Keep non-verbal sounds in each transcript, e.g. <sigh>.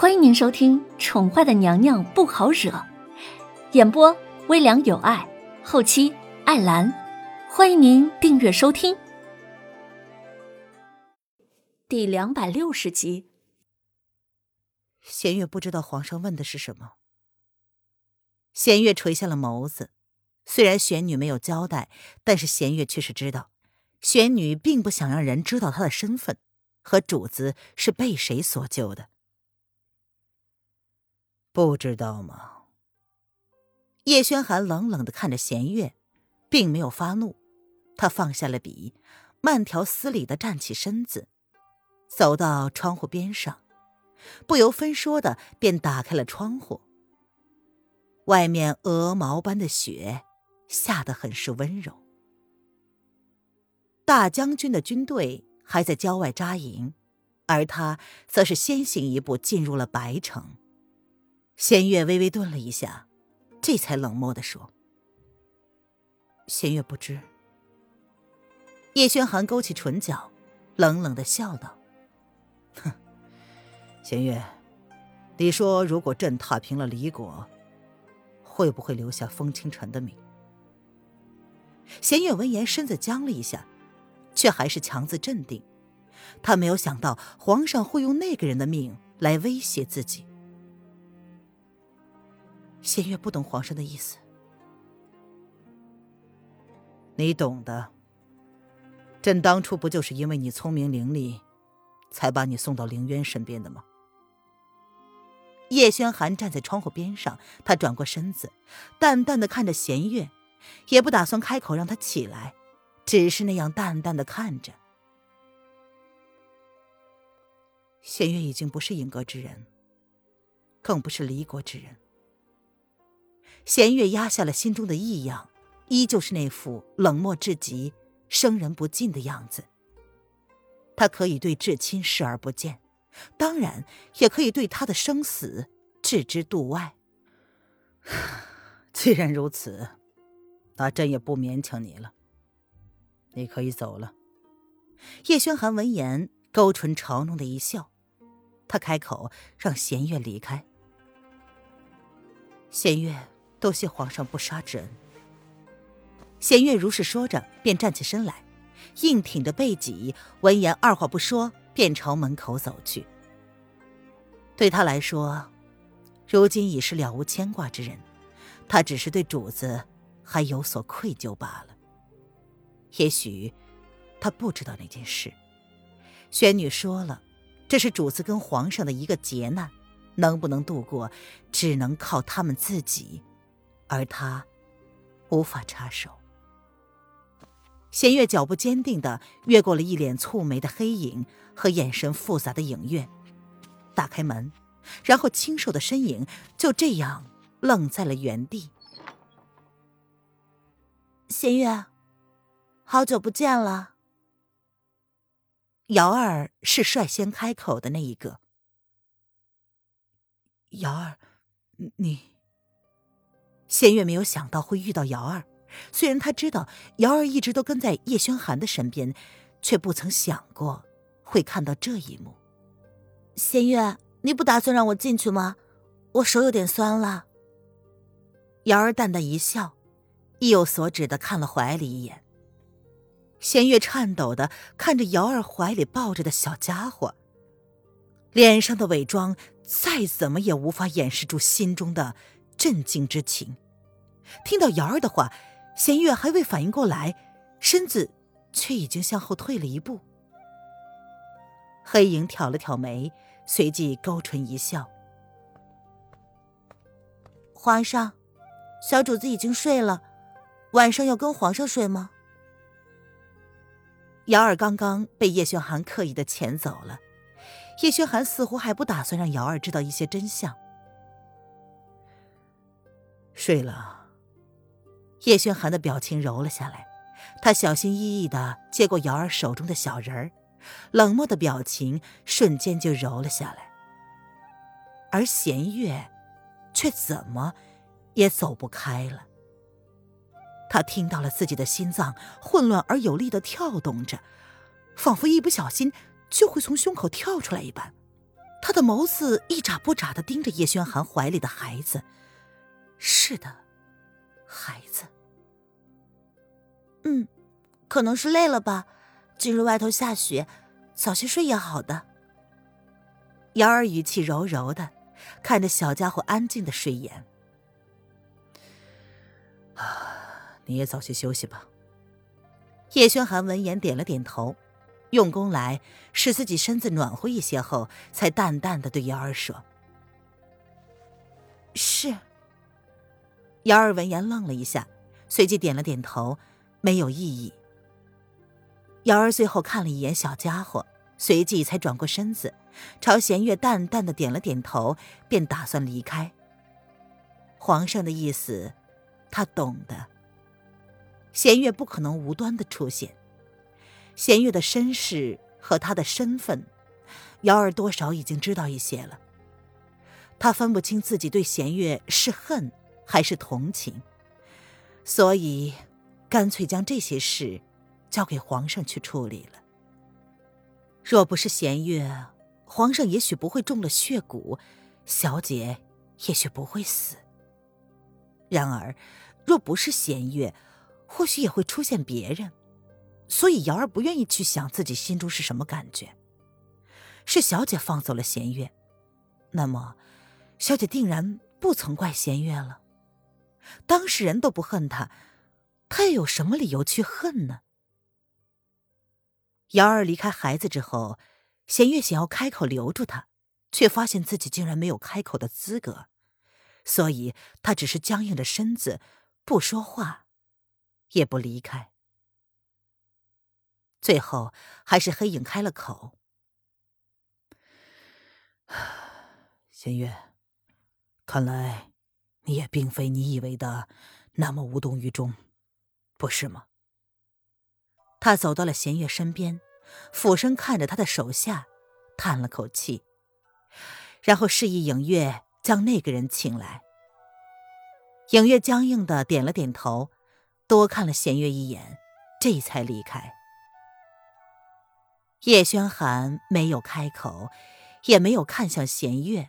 欢迎您收听《宠坏的娘娘不好惹》，演播微凉有爱，后期艾兰。欢迎您订阅收听。第两百六十集。弦月不知道皇上问的是什么。弦月垂下了眸子，虽然玄女没有交代，但是弦月却是知道，玄女并不想让人知道她的身份和主子是被谁所救的。不知道吗？叶轩寒冷冷的看着弦月，并没有发怒。他放下了笔，慢条斯理的站起身子，走到窗户边上，不由分说的便打开了窗户。外面鹅毛般的雪下得很是温柔。大将军的军队还在郊外扎营，而他则是先行一步进入了白城。弦月微微顿了一下，这才冷漠的说：“弦月不知。”叶轩寒勾起唇角，冷冷的笑道：“哼，弦月，你说如果朕踏平了离国，会不会留下风清晨的命？”弦月闻言，身子僵了一下，却还是强自镇定。他没有想到皇上会用那个人的命来威胁自己。弦月不懂皇上的意思，你懂的。朕当初不就是因为你聪明伶俐，才把你送到凌渊身边的吗？叶轩寒站在窗户边上，他转过身子，淡淡的看着弦月，也不打算开口让他起来，只是那样淡淡的看着。弦月已经不是影阁之人，更不是离国之人。弦月压下了心中的异样，依旧是那副冷漠至极、生人不近的样子。他可以对至亲视而不见，当然也可以对他的生死置之度外。<sighs> 既然如此，那朕也不勉强你了。你可以走了。叶轩寒闻言，勾唇嘲弄的一笑，他开口让弦月离开。弦月。多谢皇上不杀之恩。弦月如是说着，便站起身来，硬挺着背脊，闻言二话不说，便朝门口走去。对他来说，如今已是了无牵挂之人，他只是对主子还有所愧疚罢了。也许他不知道那件事。玄女说了，这是主子跟皇上的一个劫难，能不能度过，只能靠他们自己。而他无法插手。弦月脚步坚定的越过了一脸蹙眉的黑影和眼神复杂的影月，打开门，然后清瘦的身影就这样愣在了原地。弦月，好久不见了。瑶儿是率先开口的那一个。瑶儿，你。仙月没有想到会遇到瑶儿，虽然他知道瑶儿一直都跟在叶轩寒的身边，却不曾想过会看到这一幕。仙月，你不打算让我进去吗？我手有点酸了。瑶儿淡淡一笑，意有所指的看了怀里一眼。仙月颤抖的看着瑶儿怀里抱着的小家伙，脸上的伪装再怎么也无法掩饰住心中的。震惊之情，听到瑶儿的话，弦月还未反应过来，身子却已经向后退了一步。黑影挑了挑眉，随即勾唇一笑：“皇上，小主子已经睡了，晚上要跟皇上睡吗？”瑶儿刚刚被叶轩寒刻意的遣走了，叶轩寒似乎还不打算让瑶儿知道一些真相。睡了。叶轩寒的表情柔了下来，他小心翼翼的接过瑶儿手中的小人儿，冷漠的表情瞬间就柔了下来。而弦月，却怎么也走不开了。他听到了自己的心脏混乱而有力的跳动着，仿佛一不小心就会从胸口跳出来一般，他的眸子一眨不眨的盯着叶轩寒怀里的孩子。是的，孩子。嗯，可能是累了吧。今日外头下雪，早些睡也好的。瑶儿语气柔柔的，看着小家伙安静的睡眼。啊，你也早些休息吧。叶轩寒闻言点了点头，用功来使自己身子暖和一些后，才淡淡的对瑶儿说：“是。”瑶儿闻言愣了一下，随即点了点头，没有异议。瑶儿最后看了一眼小家伙，随即才转过身子，朝弦月淡淡的点了点头，便打算离开。皇上的意思，他懂的。弦月不可能无端的出现，弦月的身世和他的身份，瑶儿多少已经知道一些了。他分不清自己对弦月是恨还是同情，所以干脆将这些事交给皇上去处理了。若不是弦月，皇上也许不会中了血蛊，小姐也许不会死。然而，若不是弦月，或许也会出现别人，所以瑶儿不愿意去想自己心中是什么感觉。是小姐放走了弦月，那么，小姐定然不曾怪弦月了。当事人都不恨他，他又有什么理由去恨呢？瑶儿离开孩子之后，弦月想要开口留住他，却发现自己竟然没有开口的资格，所以他只是僵硬着身子，不说话。也不离开。最后，还是黑影开了口：“ <sighs> 弦月，看来也并非你以为的那么无动于衷，不是吗？”他走到了弦月身边，俯身看着他的手下，叹了口气，然后示意影月将那个人请来。影月僵硬的点了点头。多看了弦月一眼，这才离开。叶轩寒没有开口，也没有看向弦月，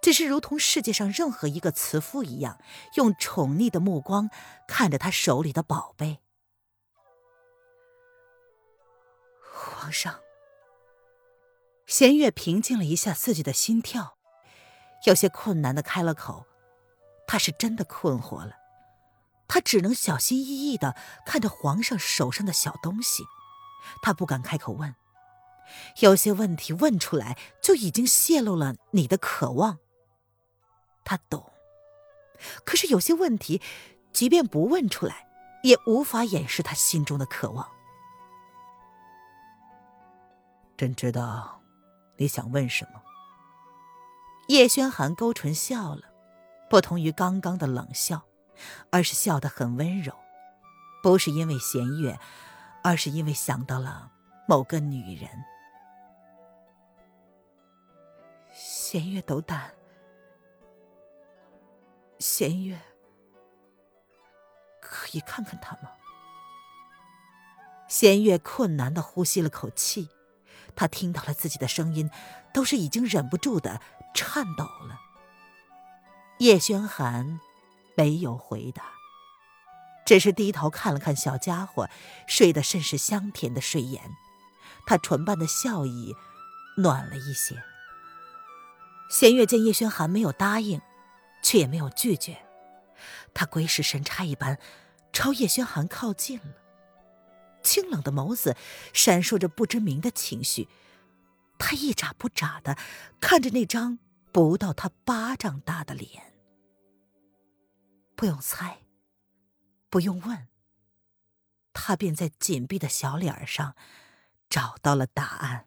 只是如同世界上任何一个慈父一样，用宠溺的目光看着他手里的宝贝。皇上，弦月平静了一下自己的心跳，有些困难的开了口，他是真的困惑了。他只能小心翼翼的看着皇上手上的小东西，他不敢开口问，有些问题问出来就已经泄露了你的渴望。他懂，可是有些问题，即便不问出来，也无法掩饰他心中的渴望。朕知道你想问什么。叶轩寒勾唇笑了，不同于刚刚的冷笑。而是笑得很温柔，不是因为弦月，而是因为想到了某个女人。弦月斗胆，弦月可以看看他吗？弦月困难的呼吸了口气，他听到了自己的声音，都是已经忍不住的颤抖了。叶轩寒。没有回答，只是低头看了看小家伙睡得甚是香甜的睡颜，他唇瓣的笑意暖了一些。弦月见叶轩寒没有答应，却也没有拒绝，他鬼使神差一般朝叶轩寒靠近了，清冷的眸子闪烁着不知名的情绪，他一眨不眨的看着那张不到他巴掌大的脸。不用猜，不用问，他便在紧闭的小脸上找到了答案。